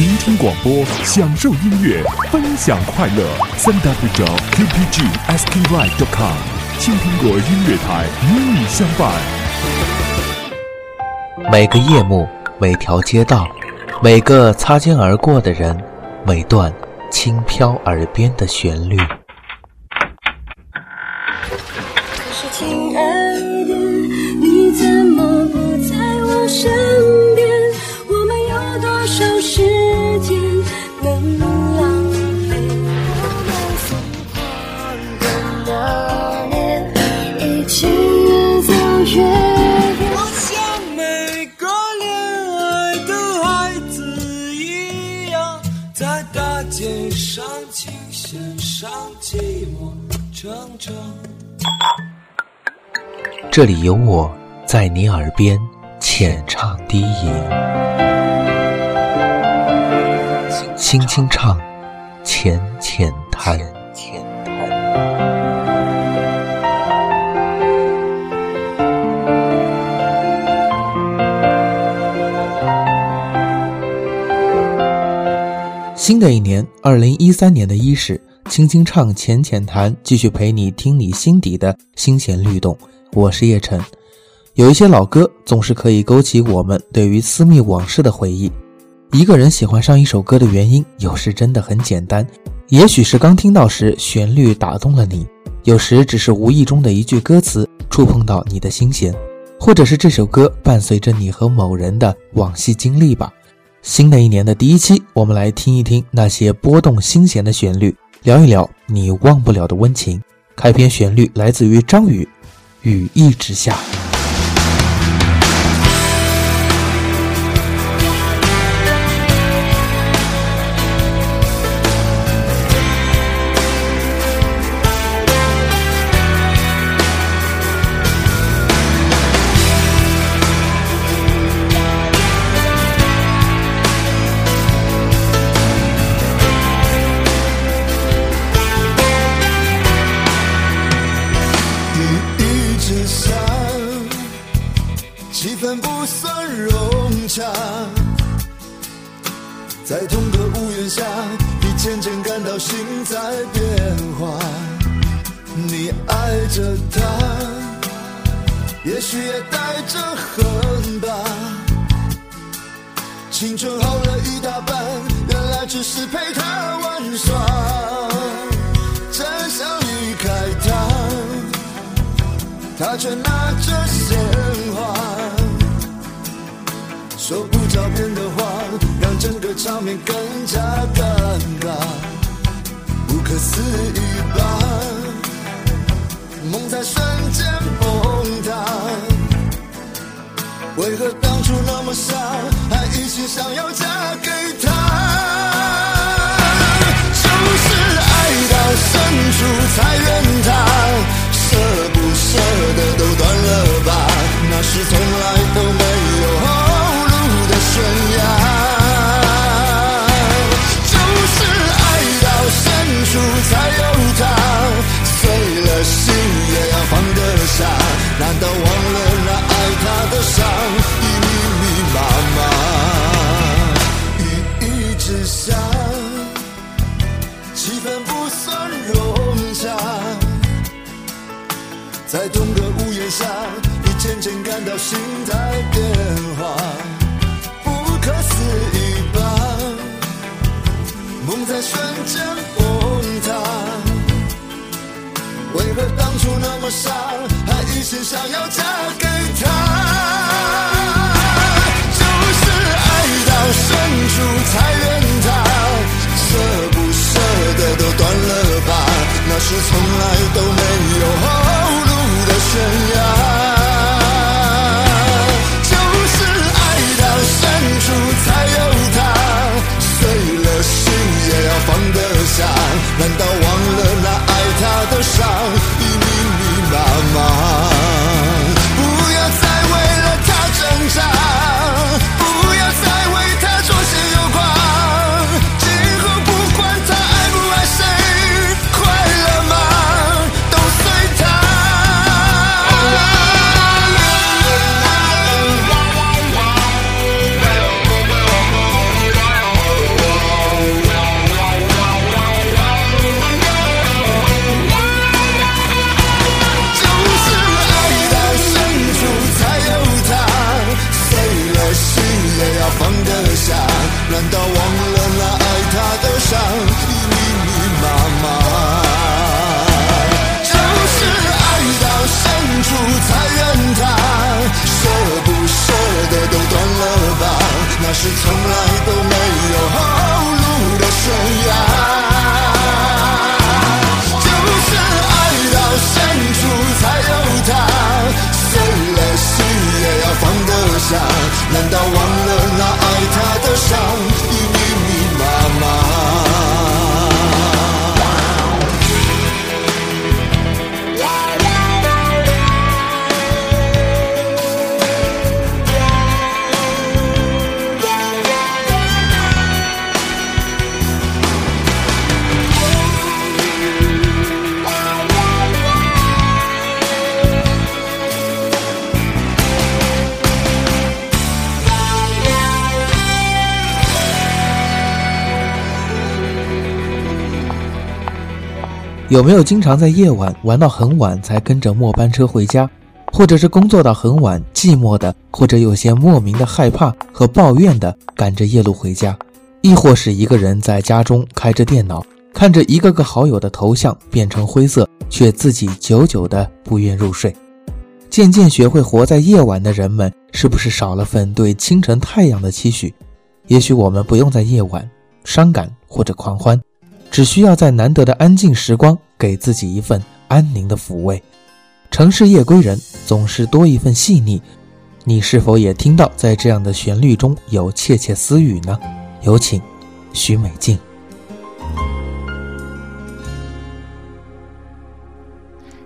聆听广播，享受音乐，分享快乐。三 w 点 qpgsky.com，青苹果音乐台与你相伴。每个夜幕，每条街道，每个擦肩而过的人，每段轻飘耳边的旋律。这里有我在你耳边浅唱低吟，轻轻唱，浅浅谈。新的一年，二零一三年的伊始，轻轻唱，浅浅谈，继续陪你听你心底的心弦律动。我是叶晨。有一些老歌总是可以勾起我们对于私密往事的回忆。一个人喜欢上一首歌的原因，有时真的很简单，也许是刚听到时旋律打动了你，有时只是无意中的一句歌词触碰到你的心弦，或者是这首歌伴随着你和某人的往昔经历吧。新的一年的第一期，我们来听一听那些拨动心弦的旋律，聊一聊你忘不了的温情。开篇旋律来自于张宇，《雨一直下》。爱着他，也许也带着恨吧。青春耗了一大半，原来只是陪他玩耍。真想离开他。他却拿着鲜花，说不着边的话，让整个场面更加尴尬，不可思议吧？梦在瞬间崩塌，为何当初那么傻，还一心想要嫁给他？就是爱到深处才怨他。舍不舍得都断了吧，那是从来难道忘了那爱他的伤已密密麻麻？雨一直下，气氛不算融洽。在同个屋檐下，你渐渐感到心在变化，不可思议吧？梦在瞬间崩塌，为何当初那么傻，一心想要嫁给他？就是爱到深处才怨他，舍不舍得都断了吧，那是从来都没有后路。的悬崖，就是爱到深处才有他，碎了心也要放得下。难道忘了那爱他的伤难道我有没有经常在夜晚玩到很晚才跟着末班车回家，或者是工作到很晚，寂寞的，或者有些莫名的害怕和抱怨的赶着夜路回家，亦或是一个人在家中开着电脑，看着一个个好友的头像变成灰色，却自己久久的不愿入睡。渐渐学会活在夜晚的人们，是不是少了份对清晨太阳的期许？也许我们不用在夜晚伤感或者狂欢。只需要在难得的安静时光，给自己一份安宁的抚慰。城市夜归人总是多一份细腻，你是否也听到在这样的旋律中有窃窃私语呢？有请徐美静。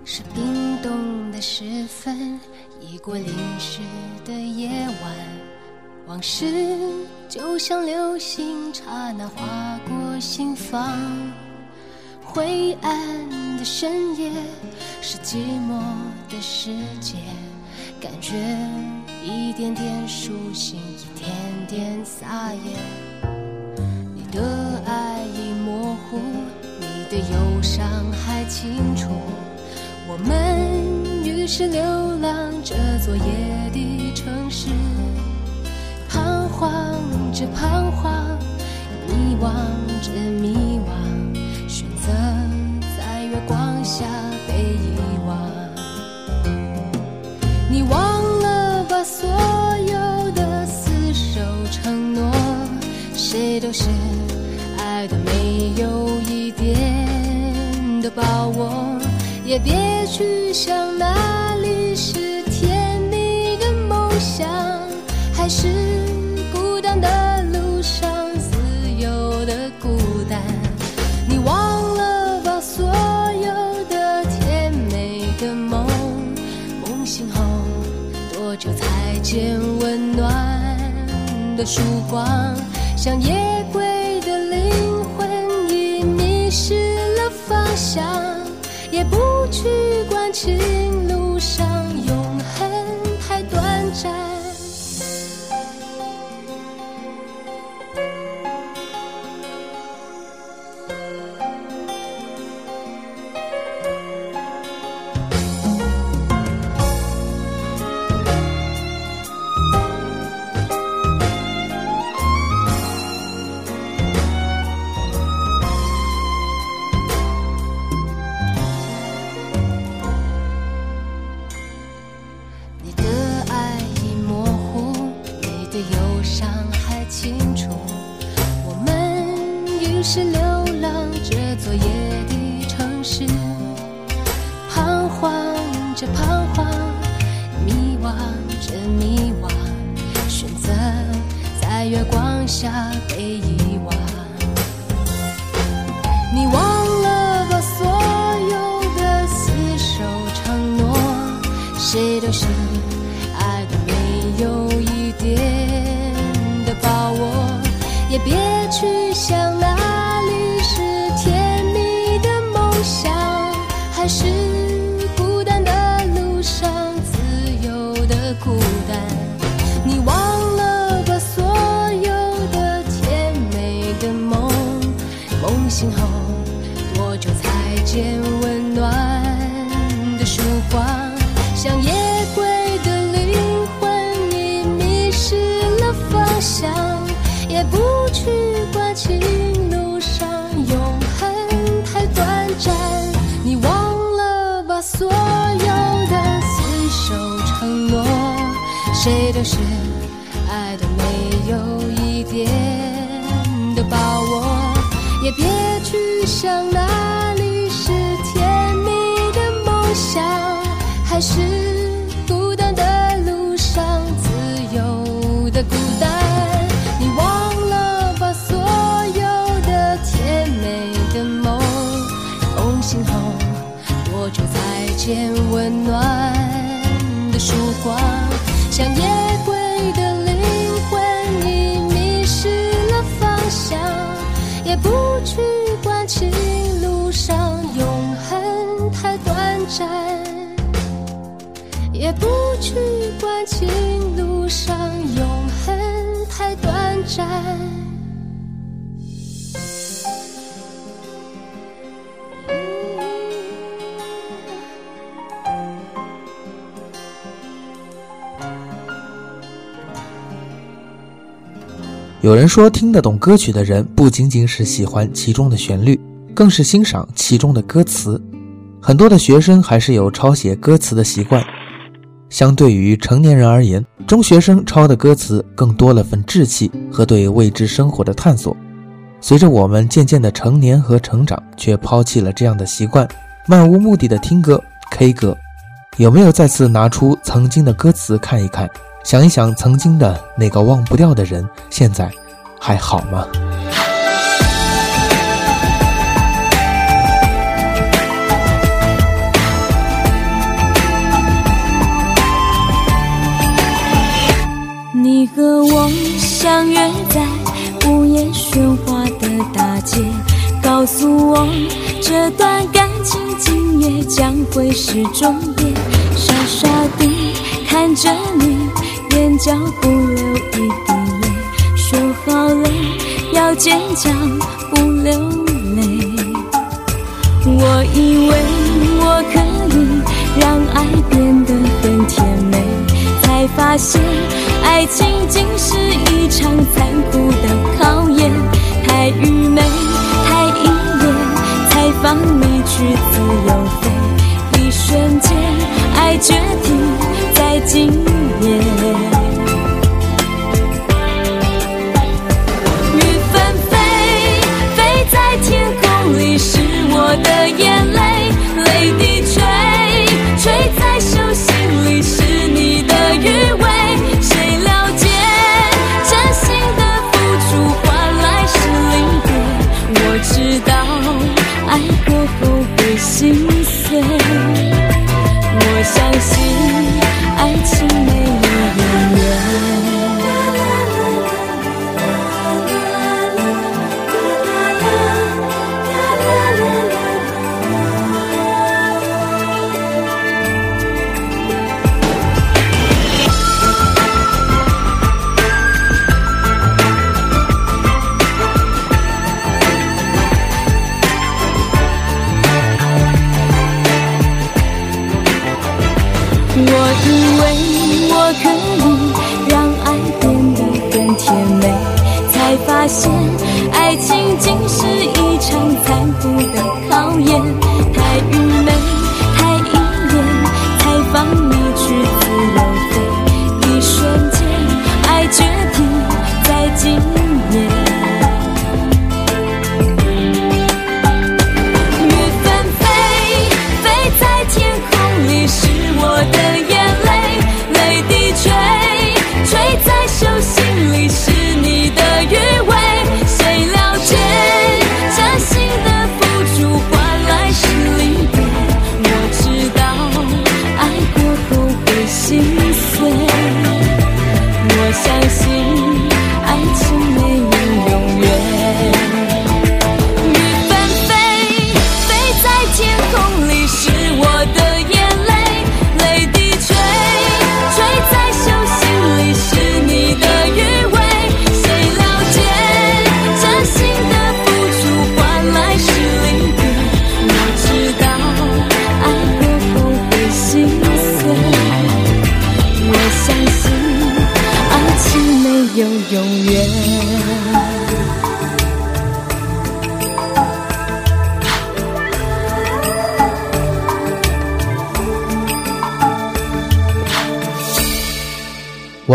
是冰冻的时分，已过零时的夜晚，往事就像流星，刹那划过心房。灰暗的深夜，是寂寞的世界，感觉一点点苏醒，一点点撒野。你的爱已模糊，你的忧伤还清楚。我们于是流浪这座夜的城市，彷徨着彷徨，迷惘着迷惘，选择在月光下被遗忘。你忘了把所有的厮守承诺，谁都是爱的没有一点的把握。也别去想哪里是甜蜜的梦想，还是曙光？像夜归的灵魂已迷失了方向。也不去管伤还清楚。我们于是流浪这座夜的城市，彷徨着彷徨，迷惘着迷惘，选择在月光下背影想，哪里是甜蜜的梦想？还是孤单的路上自由的孤单？你忘了把所有的甜美的梦梦醒后，多久才见温暖的曙光？像夜归的灵魂已迷失了方向，也不去有人说，听得懂歌曲的人不仅仅是喜欢其中的旋律，更是欣赏其中的歌词。很多的学生还是有抄写歌词的习惯。相对于成年人而言，中学生抄的歌词更多了份稚气和对未知生活的探索。随着我们渐渐的成年和成长，却抛弃了这样的习惯，漫无目的的听歌、K 歌。有没有再次拿出曾经的歌词看一看？想一想，曾经的那个忘不掉的人，现在还好吗？相约在午夜喧哗的大街，告诉我这段感情今夜将会是终点。傻傻地看着你，眼角不流一滴泪，说好了要坚强不流泪。我以为我可以让爱变得很甜美，才发现爱情竟是一场残酷的考验。太愚昧，太依恋，才放你去自由飞。一瞬间，爱决堤在今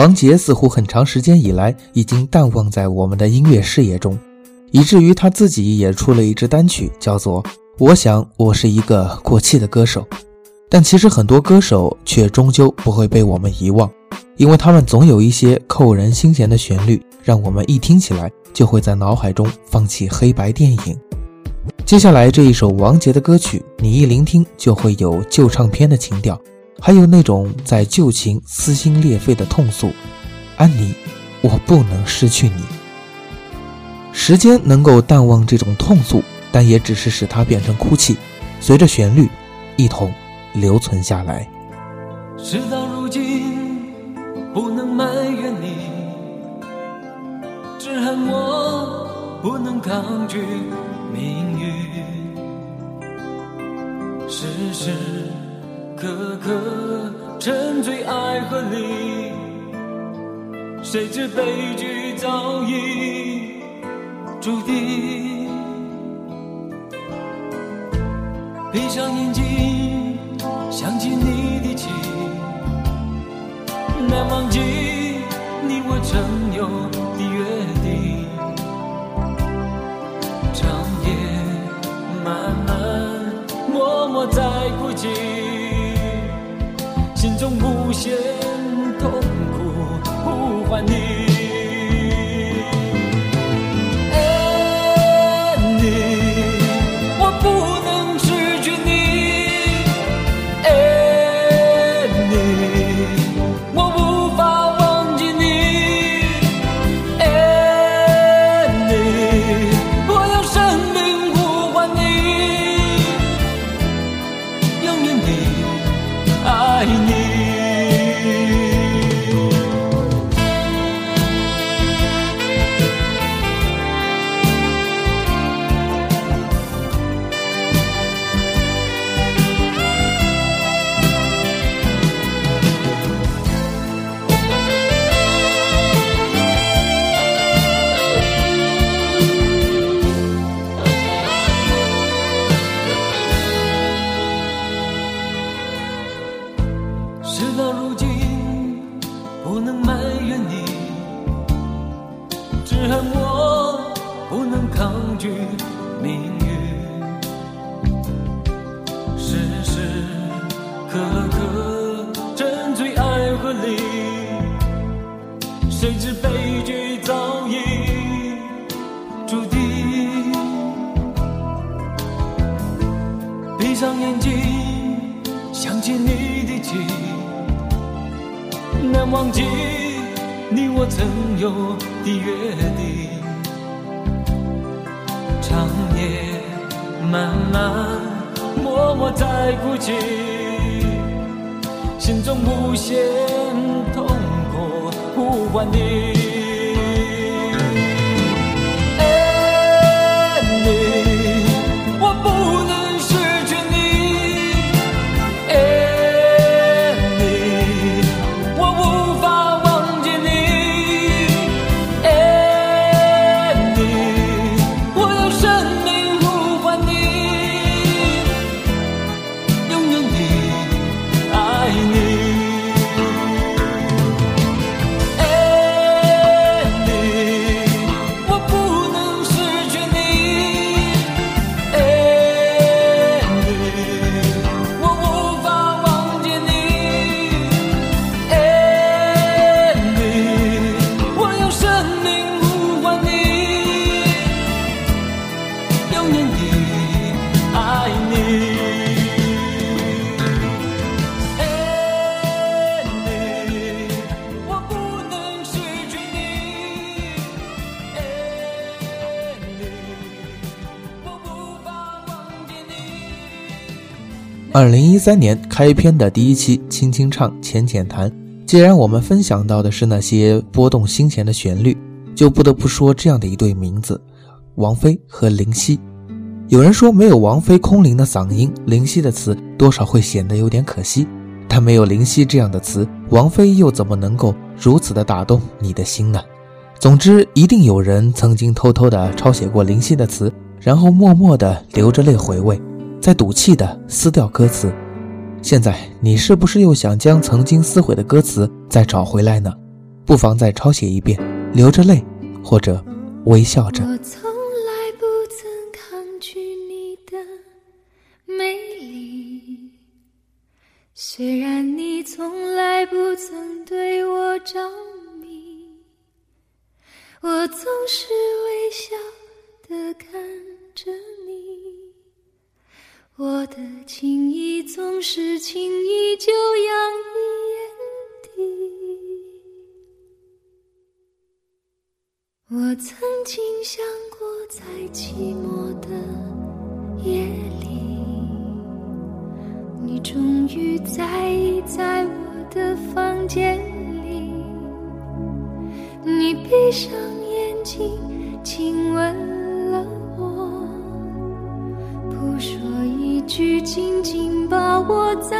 王杰似乎很长时间以来已经淡忘在我们的音乐视野中，以至于他自己也出了一支单曲，叫做《我想我是一个过气的歌手》。但其实很多歌手却终究不会被我们遗忘，因为他们总有一些扣人心弦的旋律，让我们一听起来就会在脑海中放起黑白电影。接下来这一首王杰的歌曲，你一聆听就会有旧唱片的情调，还有那种在旧情撕心裂肺的痛诉。安妮，我不能失去你。时间能够淡忘这种痛诉，但也只是使它变成哭泣，随着旋律一同留存下来。事到如今，不能埋怨你，只恨我不能抗拒命运。时时刻刻沉醉爱河里，谁知悲剧早已注定。闭上眼睛，想起你的情，难忘记你我曾有中无限。闭上眼睛，想起你的情，难忘记你我曾有的约定。长夜漫漫，默默在哭泣，心中无限痛苦呼唤你。二零一三年开篇的第一期《轻轻唱，浅浅谈》，既然我们分享到的是那些拨动心弦的旋律，就不得不说这样的一对名字：王菲和林夕。有人说，没有王菲空灵的嗓音，林夕的词多少会显得有点可惜。但没有林夕这样的词，王菲又怎么能够如此的打动你的心呢？总之，一定有人曾经偷偷的抄写过林夕的词，然后默默的流着泪回味，在赌气的撕掉歌词，现在你是不是又想将曾经撕毁的歌词再找回来呢？不妨再抄写一遍，流着泪或者微笑着。我从来不曾抗拒你的美丽。虽然你从来不曾对我着迷。我总是微笑的看着你。我的情意总是轻易就洋溢眼底。我曾经想过，在寂寞的夜里，你终于在意在我的房间里，你闭上眼睛轻我在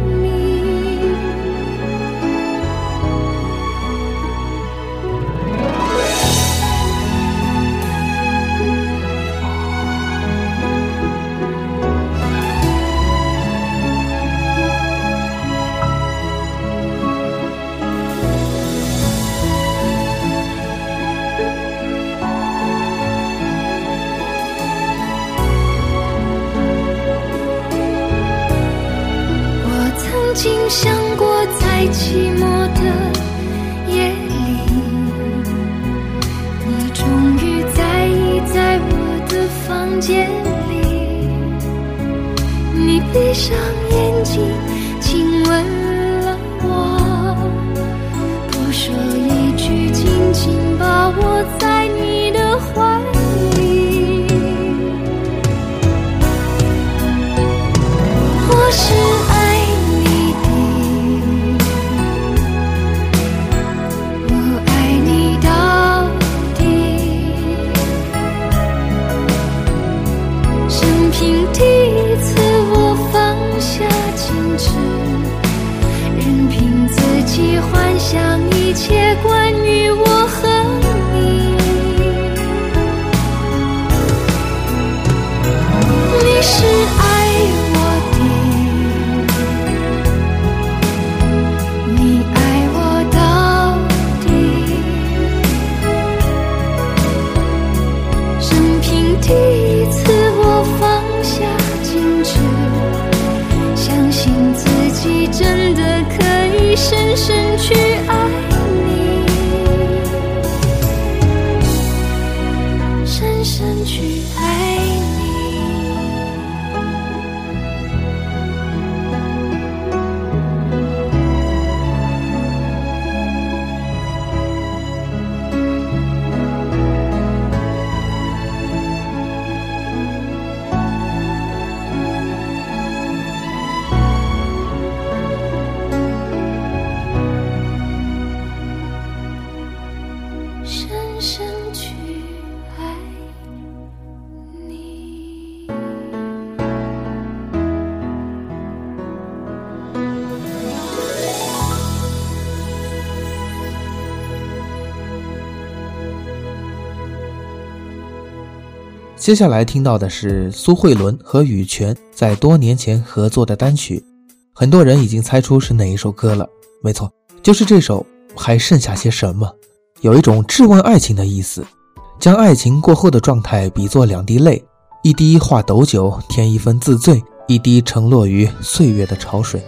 生平第一次，我放下矜持，任凭自己幻想一切关接下来听到的是苏慧伦和羽泉在多年前合作的单曲，很多人已经猜出是哪一首歌了。没错，就是这首《还剩下些什么》，有一种质问爱情的意思，将爱情过后的状态比作两滴泪，一滴化斗酒，添一分自醉，一滴沉落于岁月的潮水。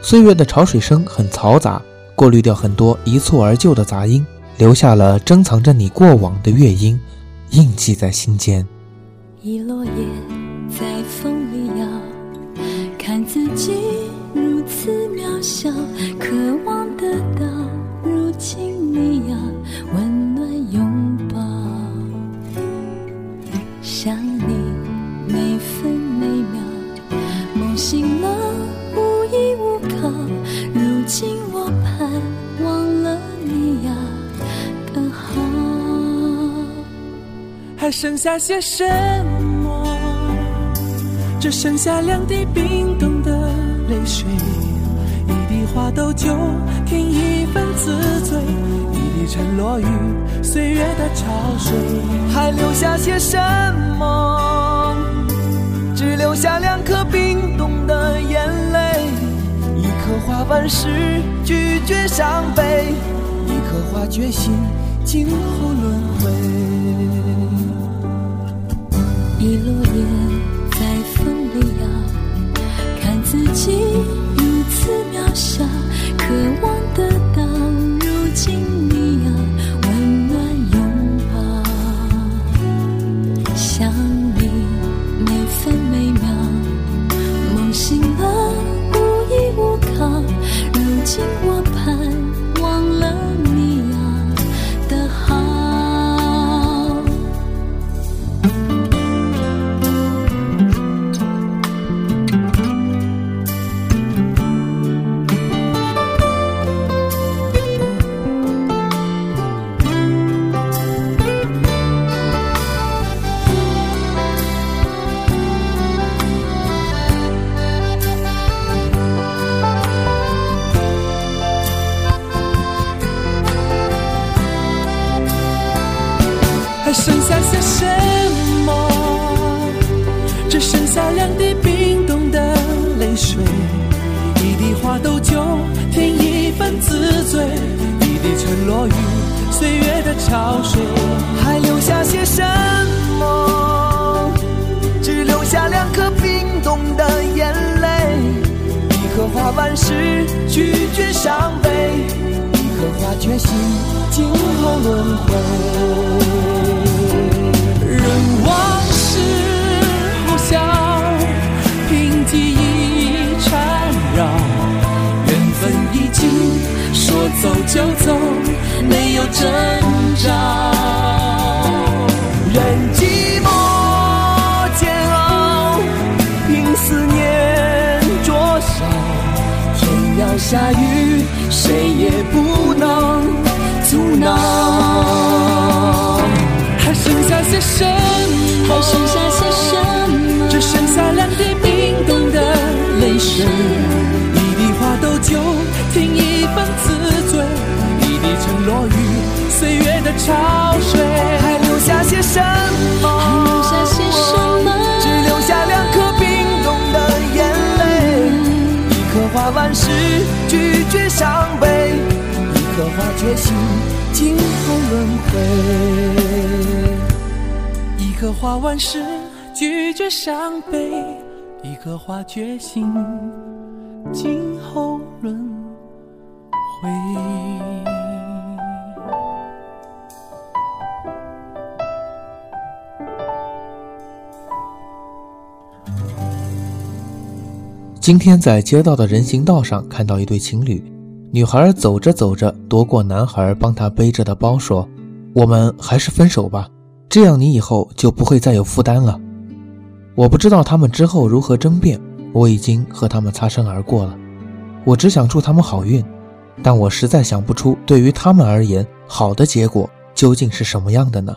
岁月的潮水声很嘈杂，过滤掉很多一蹴而就的杂音，留下了珍藏着你过往的乐音，印记在心间。一落叶在风里摇，看自己如此渺小，渴望得到，如今你要温暖拥抱。想你每分每秒，梦醒了无依无靠，如今我盼望了你要更好，还剩下些什么？只剩下两滴冰冻的泪水，一滴花豆酒，添一份自醉，一滴沉落于岁月的潮水，还留下些什么？只留下两颗冰冻的眼泪，一颗花万事拒绝伤悲，一颗花决心今后轮回。一落叶己如此渺小，渴望得到如今。还剩下些什么？只剩下两滴冰冻的泪水，一滴花豆酒，添一份自醉，一滴沉落于岁月的潮水，还留下些什么？只留下两颗冰冻的眼泪，一颗花万事拒绝伤悲，一颗花决心今后轮回。走就走，没有征兆。任寂寞煎熬，凭思念灼烧，天要下雨，谁也不能阻挠。还剩下些什么？还剩下些什么？只剩下两滴冰冻的泪水，落雨岁月的潮水，还留下些什么？还留下些什么？只留下两颗冰冻的眼泪，一颗花万事拒绝伤悲，一颗花决心今后轮回。一颗花万事拒绝伤悲，一颗花决心今今天在街道的人行道上看到一对情侣，女孩走着走着夺过男孩帮她背着的包，说：“我们还是分手吧，这样你以后就不会再有负担了。”我不知道他们之后如何争辩，我已经和他们擦身而过了。我只想祝他们好运，但我实在想不出对于他们而言好的结果究竟是什么样的呢？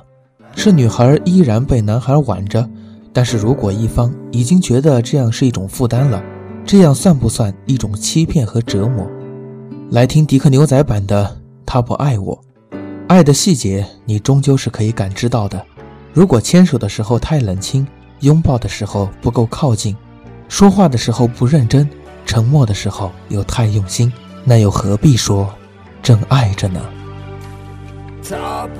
是女孩依然被男孩挽着，但是如果一方已经觉得这样是一种负担了。这样算不算一种欺骗和折磨？来听迪克牛仔版的《他不爱我》，爱的细节你终究是可以感知到的。如果牵手的时候太冷清，拥抱的时候不够靠近，说话的时候不认真，沉默的时候又太用心，那又何必说正爱着呢？他不，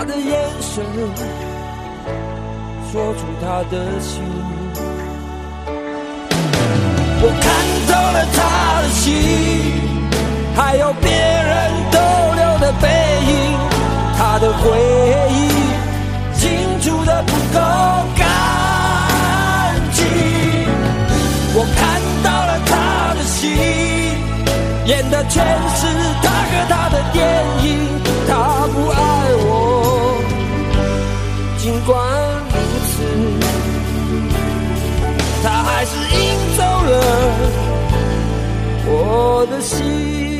他的眼神说出他的心。我看透了他的心，还有别人逗留的背影。他的回忆清除的不够干净。我看到了他的心，演的全是他和他的电影。他不爱我，尽管如此，他还是赢走了我的心。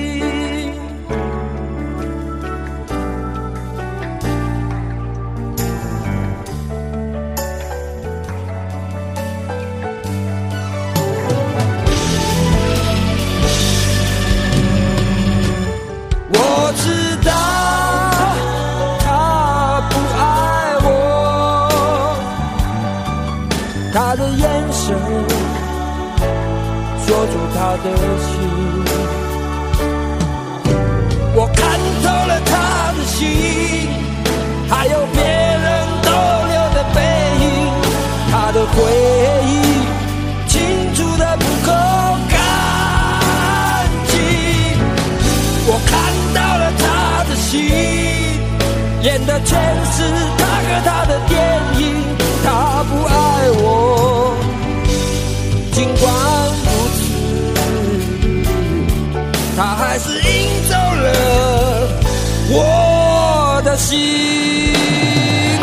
寂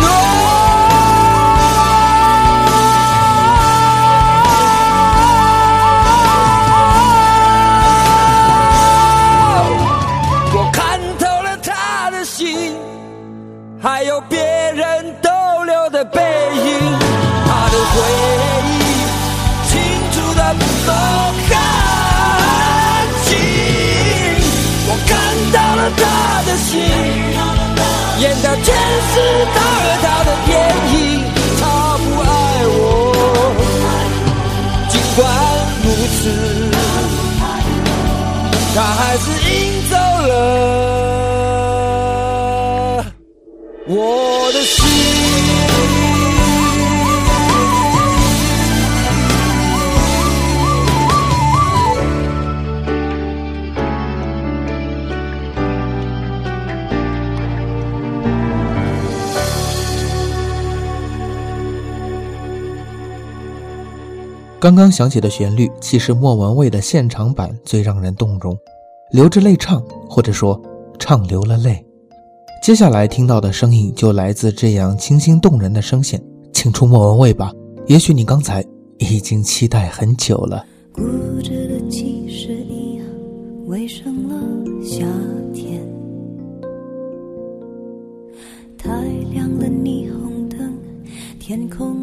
寞。我看透了他的心还有别人逗留的背影，他的回忆清楚的不够干净。我看到了他的心，全是他和他的电影。他不爱我，尽管如此。他还是刚刚响起的旋律，其实莫文蔚的现场版最让人动容，流着泪唱，或者说唱流了泪。接下来听到的声音就来自这样清新动人的声线，请出莫文蔚吧。也许你刚才已经期待很久了。固执的其实一样，围上了夏天。太亮了霓虹灯，天空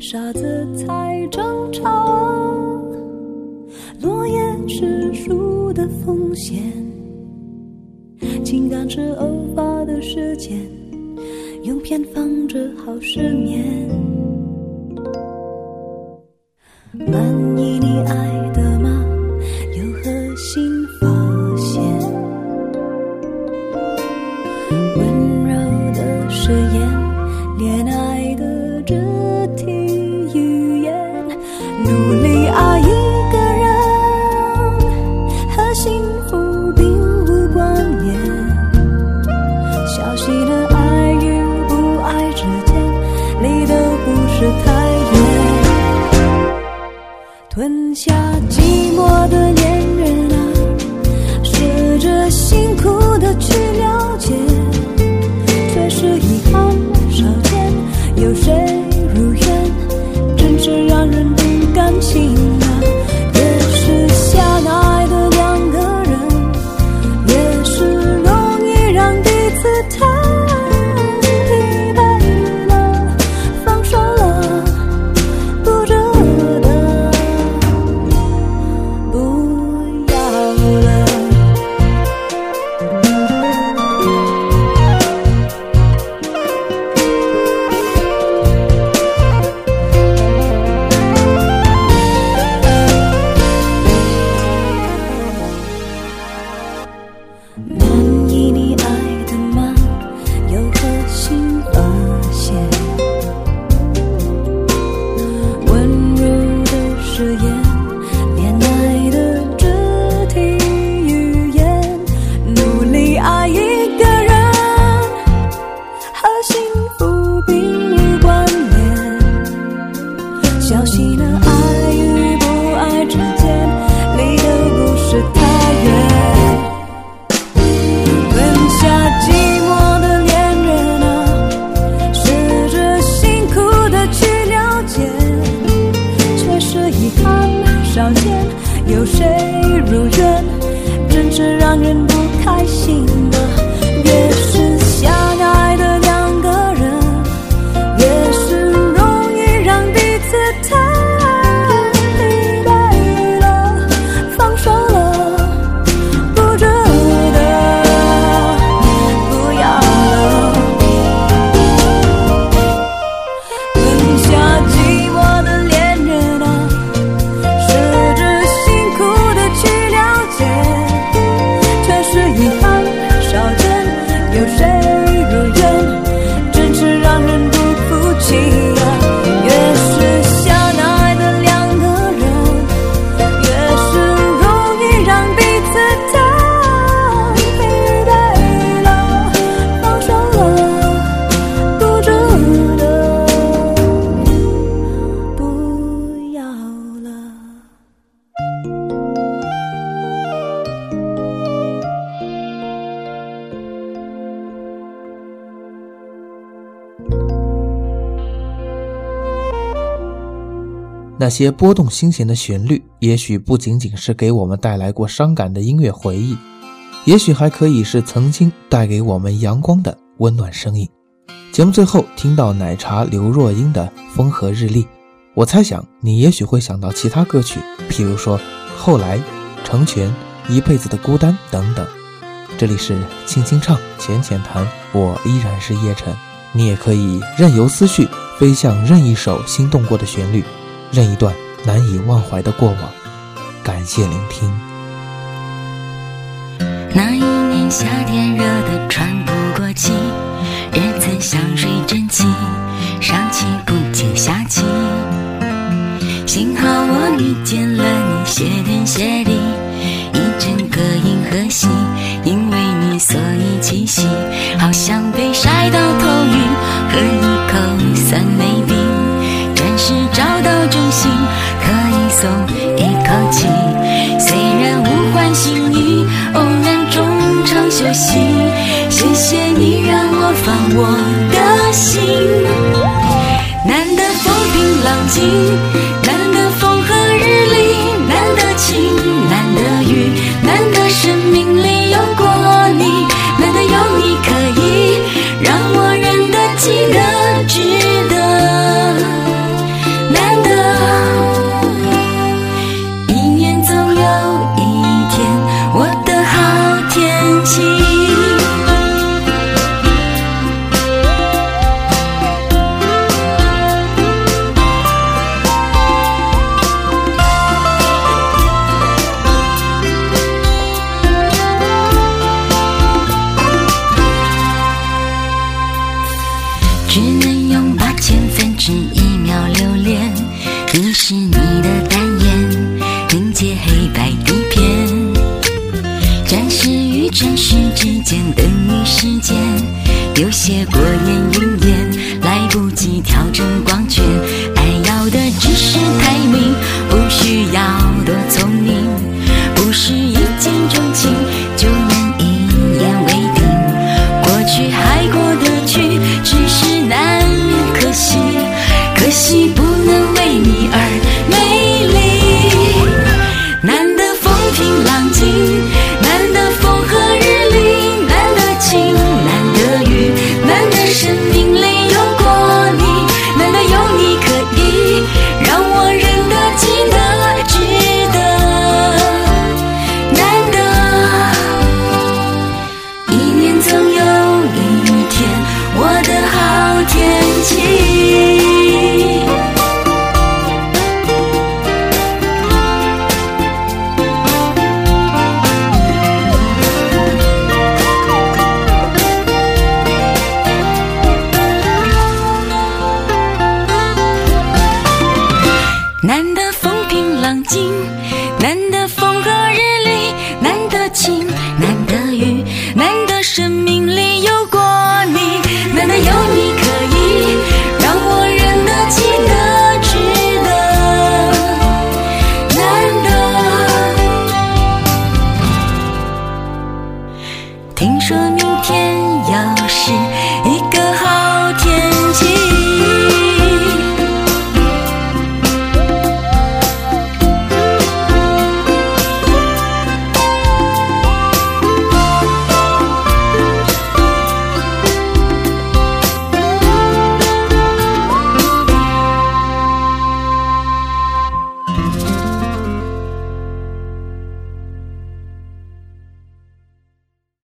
傻子才争吵。落叶是树的风险，情感是偶发的事件，用偏方治好失眠。满意你爱那些拨动心弦的旋律，也许不仅仅是给我们带来过伤感的音乐回忆，也许还可以是曾经带给我们阳光的温暖声音。节目最后听到奶茶刘若英的《风和日丽》，我猜想你也许会想到其他歌曲，譬如说《后来》《成全》《一辈子的孤单》等等。这里是轻轻唱，浅浅谈，我依然是叶晨。你也可以任由思绪飞向任一首心动过的旋律。任一段难以忘怀的过往。感谢聆听。那一年夏天热得喘不过气，日子像水蒸气，上气不接下气。幸好我遇见了你，谢天谢地，一整个银河系，因为你所以栖息，好像被晒到头晕，喝一口酸梅冰。起。虽然无欢喜意，偶然中场休息。谢谢你让我放我的心。难得风平浪静，